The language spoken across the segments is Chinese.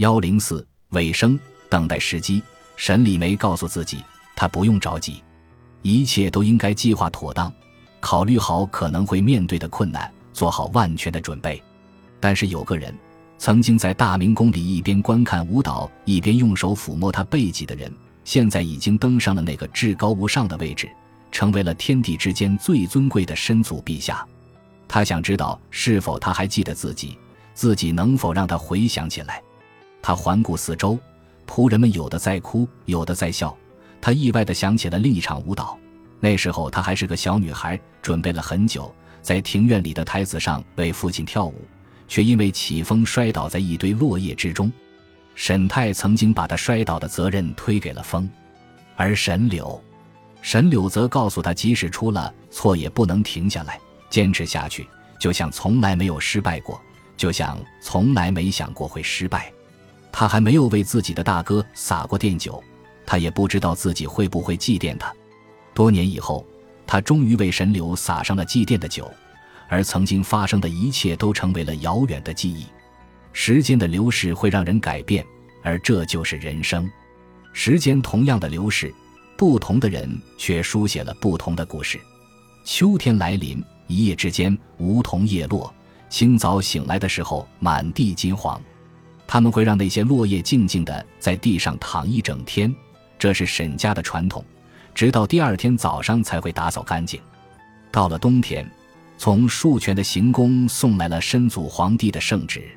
幺零四尾声，等待时机。沈礼梅告诉自己，她不用着急，一切都应该计划妥当，考虑好可能会面对的困难，做好万全的准备。但是有个人，曾经在大明宫里一边观看舞蹈，一边用手抚摸他背脊的人，现在已经登上了那个至高无上的位置，成为了天地之间最尊贵的申祖陛下。他想知道是否他还记得自己，自己能否让他回想起来。他环顾四周，仆人们有的在哭，有的在笑。他意外地想起了另一场舞蹈，那时候他还是个小女孩，准备了很久，在庭院里的台子上为父亲跳舞，却因为起风摔倒在一堆落叶之中。沈太曾经把他摔倒的责任推给了风，而沈柳，沈柳则告诉他，即使出了错，也不能停下来。坚持下去，就像从来没有失败过，就像从来没想过会失败。他还没有为自己的大哥洒过奠酒，他也不知道自己会不会祭奠他。多年以后，他终于为神流洒上了祭奠的酒，而曾经发生的一切都成为了遥远的记忆。时间的流逝会让人改变，而这就是人生。时间同样的流逝，不同的人却书写了不同的故事。秋天来临。一夜之间，梧桐叶落，清早醒来的时候，满地金黄。他们会让那些落叶静静地在地上躺一整天，这是沈家的传统，直到第二天早上才会打扫干净。到了冬天，从树泉的行宫送来了申祖皇帝的圣旨，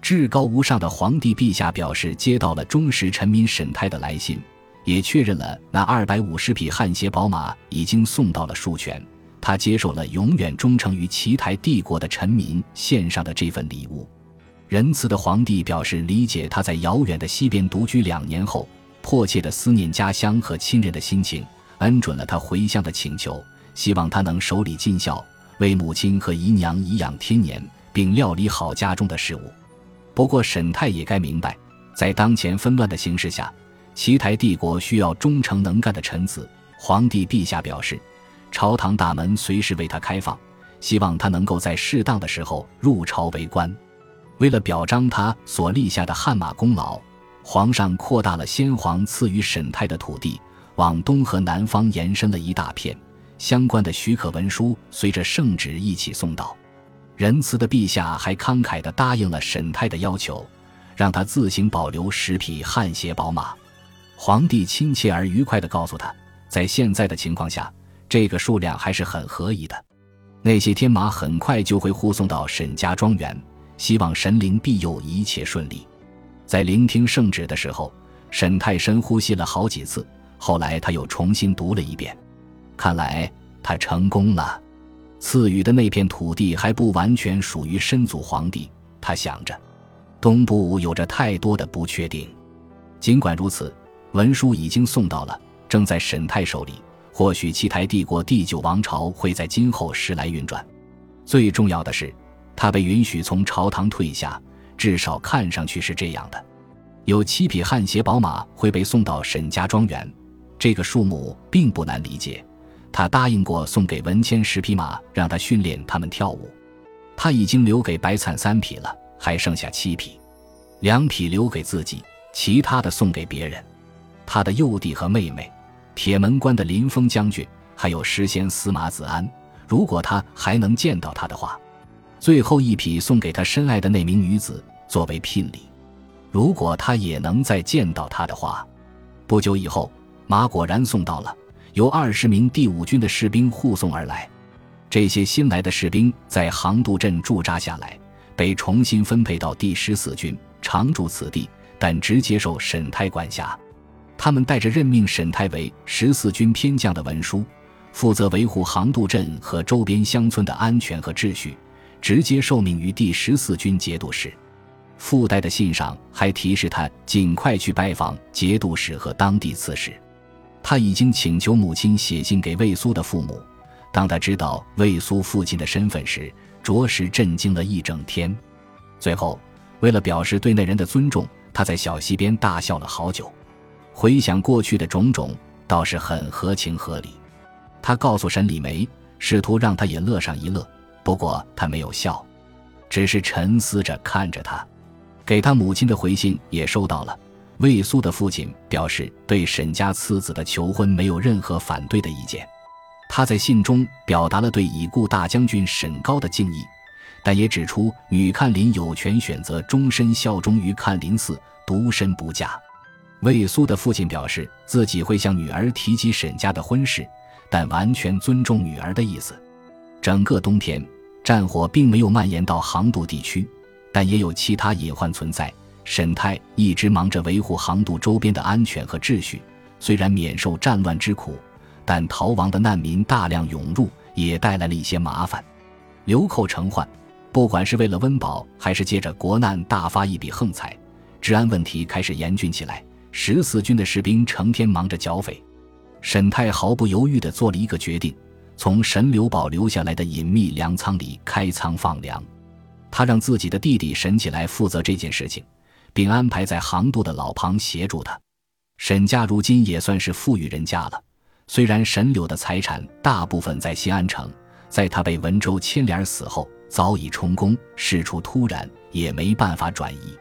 至高无上的皇帝陛下表示接到了忠实臣民沈泰的来信，也确认了那二百五十匹汗血宝马已经送到了树泉。他接受了永远忠诚于齐台帝国的臣民献上的这份礼物。仁慈的皇帝表示理解他在遥远的西边独居两年后迫切的思念家乡和亲人的心情，恩准了他回乡的请求，希望他能守礼尽孝，为母亲和姨娘颐养天年，并料理好家中的事务。不过，沈太也该明白，在当前纷乱的形势下，齐台帝国需要忠诚能干的臣子。皇帝陛下表示。朝堂大门随时为他开放，希望他能够在适当的时候入朝为官。为了表彰他所立下的汗马功劳，皇上扩大了先皇赐予沈泰的土地，往东和南方延伸了一大片。相关的许可文书随着圣旨一起送到。仁慈的陛下还慷慨地答应了沈泰的要求，让他自行保留十匹汗血宝马。皇帝亲切而愉快地告诉他，在现在的情况下。这个数量还是很合宜的，那些天马很快就会护送到沈家庄园，希望神灵庇佑一切顺利。在聆听圣旨的时候，沈太深呼吸了好几次，后来他又重新读了一遍。看来他成功了，赐予的那片土地还不完全属于申祖皇帝。他想着，东部有着太多的不确定。尽管如此，文书已经送到了，正在沈太手里。或许七台帝国第九王朝会在今后时来运转。最重要的是，他被允许从朝堂退下，至少看上去是这样的。有七匹汗血宝马会被送到沈家庄园，这个数目并不难理解。他答应过送给文谦十匹马，让他训练他们跳舞。他已经留给白灿三匹了，还剩下七匹，两匹留给自己，其他的送给别人。他的幼弟和妹妹。铁门关的林峰将军，还有诗仙司马子安，如果他还能见到他的话，最后一匹送给他深爱的那名女子作为聘礼。如果他也能再见到她的话，不久以后，马果然送到了，由二十名第五军的士兵护送而来。这些新来的士兵在杭渡镇驻扎下来，被重新分配到第十四军，常驻此地，但直接受沈泰管辖。他们带着任命沈泰为十四军偏将的文书，负责维护杭渡镇和周边乡村的安全和秩序，直接受命于第十四军节度使。附带的信上还提示他尽快去拜访节度使和当地刺史。他已经请求母亲写信给魏苏的父母。当他知道魏苏父亲的身份时，着实震惊了一整天。最后，为了表示对那人的尊重，他在小溪边大笑了好久。回想过去的种种，倒是很合情合理。他告诉沈礼梅，试图让她也乐上一乐，不过他没有笑，只是沉思着看着他。给他母亲的回信也收到了。魏苏的父亲表示对沈家次子的求婚没有任何反对的意见。他在信中表达了对已故大将军沈高的敬意，但也指出女看林有权选择终身效忠于看林寺，独身不嫁。魏苏的父亲表示自己会向女儿提及沈家的婚事，但完全尊重女儿的意思。整个冬天，战火并没有蔓延到杭渡地区，但也有其他隐患存在。沈泰一直忙着维护杭渡周边的安全和秩序，虽然免受战乱之苦。但逃亡的难民大量涌入，也带来了一些麻烦。流寇成患，不管是为了温饱，还是借着国难大发一笔横财，治安问题开始严峻起来。十四军的士兵成天忙着剿匪，沈泰毫不犹豫地做了一个决定：从沈留宝留下来的隐秘粮仓里开仓放粮。他让自己的弟弟沈起来负责这件事情，并安排在杭渡的老庞协助他。沈家如今也算是富裕人家了。虽然沈柳的财产大部分在新安城，在他被文州牵连死后早已充公，事出突然也没办法转移。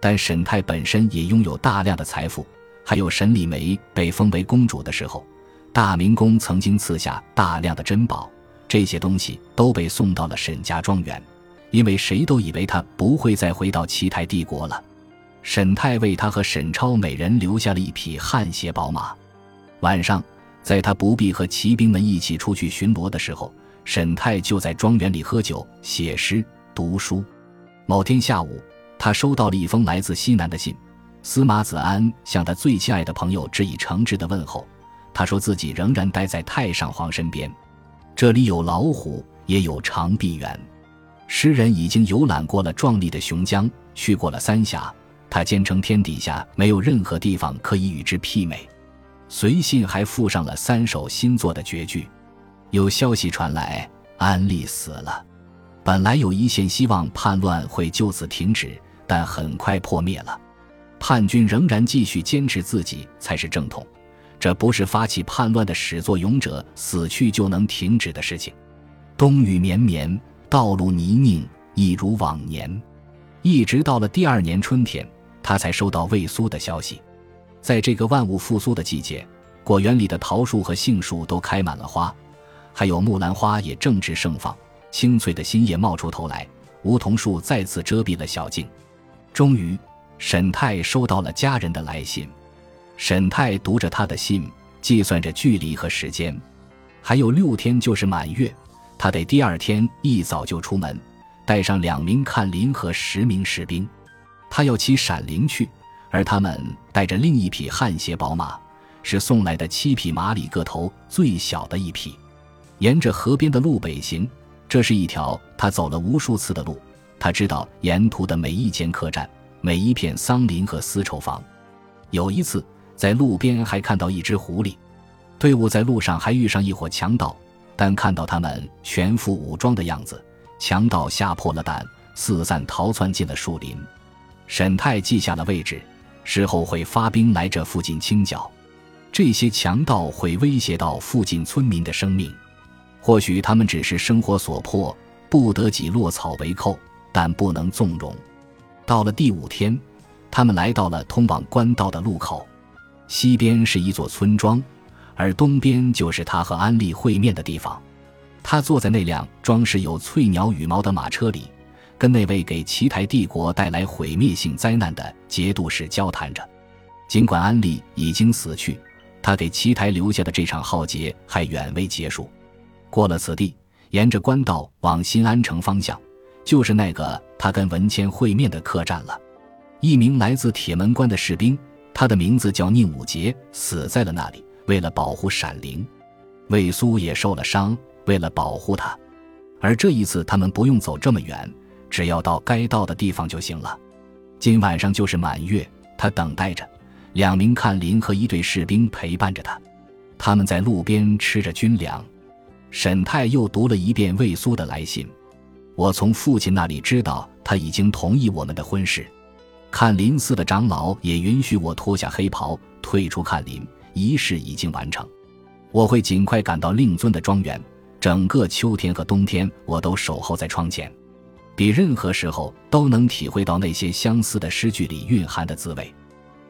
但沈泰本身也拥有大量的财富，还有沈李梅被封为公主的时候，大明宫曾经赐下大量的珍宝，这些东西都被送到了沈家庄园，因为谁都以为他不会再回到齐台帝国了。沈泰为他和沈超每人留下了一匹汗血宝马，晚上。在他不必和骑兵们一起出去巡逻的时候，沈泰就在庄园里喝酒、写诗、读书。某天下午，他收到了一封来自西南的信，司马子安向他最亲爱的朋友致以诚挚的问候。他说自己仍然待在太上皇身边，这里有老虎，也有长臂猿。诗人已经游览过了壮丽的雄江，去过了三峡，他坚称天底下没有任何地方可以与之媲美。随信还附上了三首新作的绝句。有消息传来，安利死了。本来有一线希望叛乱会就此停止，但很快破灭了。叛军仍然继续坚持自己才是正统，这不是发起叛乱的始作俑者死去就能停止的事情。冬雨绵绵，道路泥泞，一如往年。一直到了第二年春天，他才收到魏苏的消息。在这个万物复苏的季节，果园里的桃树和杏树都开满了花，还有木兰花也正值盛放，青翠的新叶冒出头来。梧桐树再次遮蔽了小径。终于，沈泰收到了家人的来信。沈泰读着他的信，计算着距离和时间，还有六天就是满月，他得第二天一早就出门，带上两名看林和十名士兵，他要骑闪灵去。而他们带着另一匹汗血宝马，是送来的七匹马里个头最小的一匹。沿着河边的路北行，这是一条他走了无数次的路。他知道沿途的每一间客栈、每一片桑林和丝绸房。有一次，在路边还看到一只狐狸。队伍在路上还遇上一伙强盗，但看到他们全副武装的样子，强盗吓破了胆，四散逃窜进了树林。沈泰记下了位置。事后会发兵来这附近清剿，这些强盗会威胁到附近村民的生命。或许他们只是生活所迫，不得已落草为寇，但不能纵容。到了第五天，他们来到了通往官道的路口，西边是一座村庄，而东边就是他和安利会面的地方。他坐在那辆装饰有翠鸟羽毛的马车里。跟那位给奇台帝国带来毁灭性灾难的节度使交谈着，尽管安利已经死去，他给奇台留下的这场浩劫还远未结束。过了此地，沿着官道往新安城方向，就是那个他跟文谦会面的客栈了。一名来自铁门关的士兵，他的名字叫宁武杰，死在了那里。为了保护闪灵，魏苏也受了伤，为了保护他，而这一次他们不用走这么远。只要到该到的地方就行了。今晚上就是满月，他等待着，两名看林和一队士兵陪伴着他。他们在路边吃着军粮。沈泰又读了一遍魏苏的来信。我从父亲那里知道，他已经同意我们的婚事。看林寺的长老也允许我脱下黑袍，退出看林，仪式已经完成。我会尽快赶到令尊的庄园，整个秋天和冬天我都守候在窗前。比任何时候都能体会到那些相思的诗句里蕴含的滋味。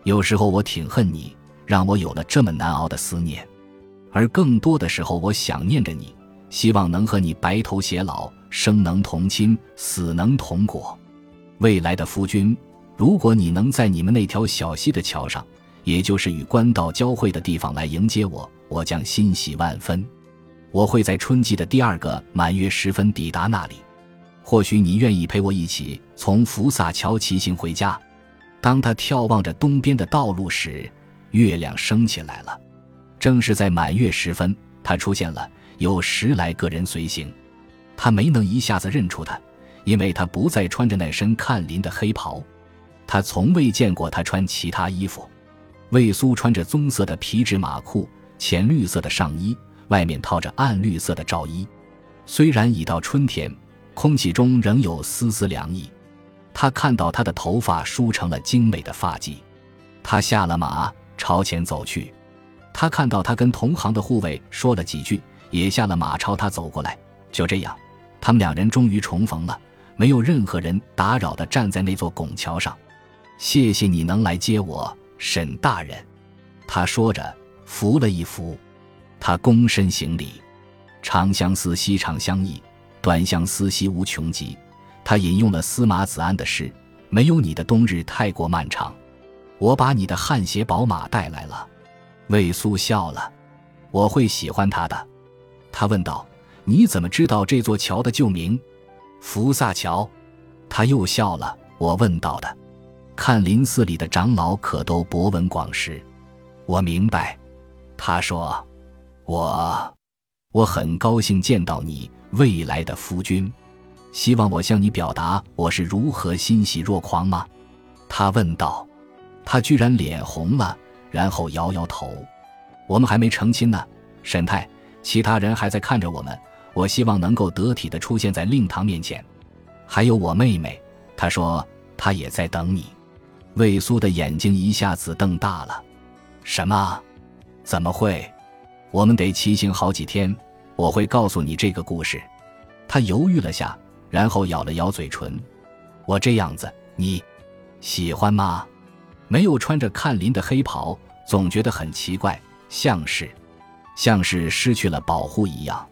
有时候我挺恨你，让我有了这么难熬的思念；而更多的时候，我想念着你，希望能和你白头偕老，生能同亲，死能同果。未来的夫君，如果你能在你们那条小溪的桥上，也就是与官道交汇的地方来迎接我，我将欣喜万分。我会在春季的第二个满月时分抵达那里。或许你愿意陪我一起从福萨桥骑行回家。当他眺望着东边的道路时，月亮升起来了。正是在满月时分，他出现了，有十来个人随行。他没能一下子认出他，因为他不再穿着那身看林的黑袍。他从未见过他穿其他衣服。魏苏穿着棕色的皮质马裤，浅绿色的上衣，外面套着暗绿色的罩衣。虽然已到春天。空气中仍有丝丝凉意，他看到他的头发梳成了精美的发髻，他下了马朝前走去。他看到他跟同行的护卫说了几句，也下了马朝他走过来。就这样，他们两人终于重逢了，没有任何人打扰的站在那座拱桥上。谢谢你能来接我，沈大人，他说着扶了一扶，他躬身行礼。长相思，兮长相忆。短相思，兮无穷极。他引用了司马子安的诗：“没有你的冬日太过漫长。”我把你的汗血宝马带来了。魏苏笑了。我会喜欢他的。他问道：“你怎么知道这座桥的旧名？福萨桥？”他又笑了。我问道的。看林寺里的长老可都博闻广识。我明白。他说：“我，我很高兴见到你。”未来的夫君，希望我向你表达我是如何欣喜若狂吗？他问道。他居然脸红了，然后摇摇头。我们还没成亲呢，沈太，其他人还在看着我们。我希望能够得体的出现在令堂面前。还有我妹妹，她说她也在等你。魏苏的眼睛一下子瞪大了。什么？怎么会？我们得骑行好几天。我会告诉你这个故事。他犹豫了下，然后咬了咬嘴唇。我这样子，你喜欢吗？没有穿着看林的黑袍，总觉得很奇怪，像是，像是失去了保护一样。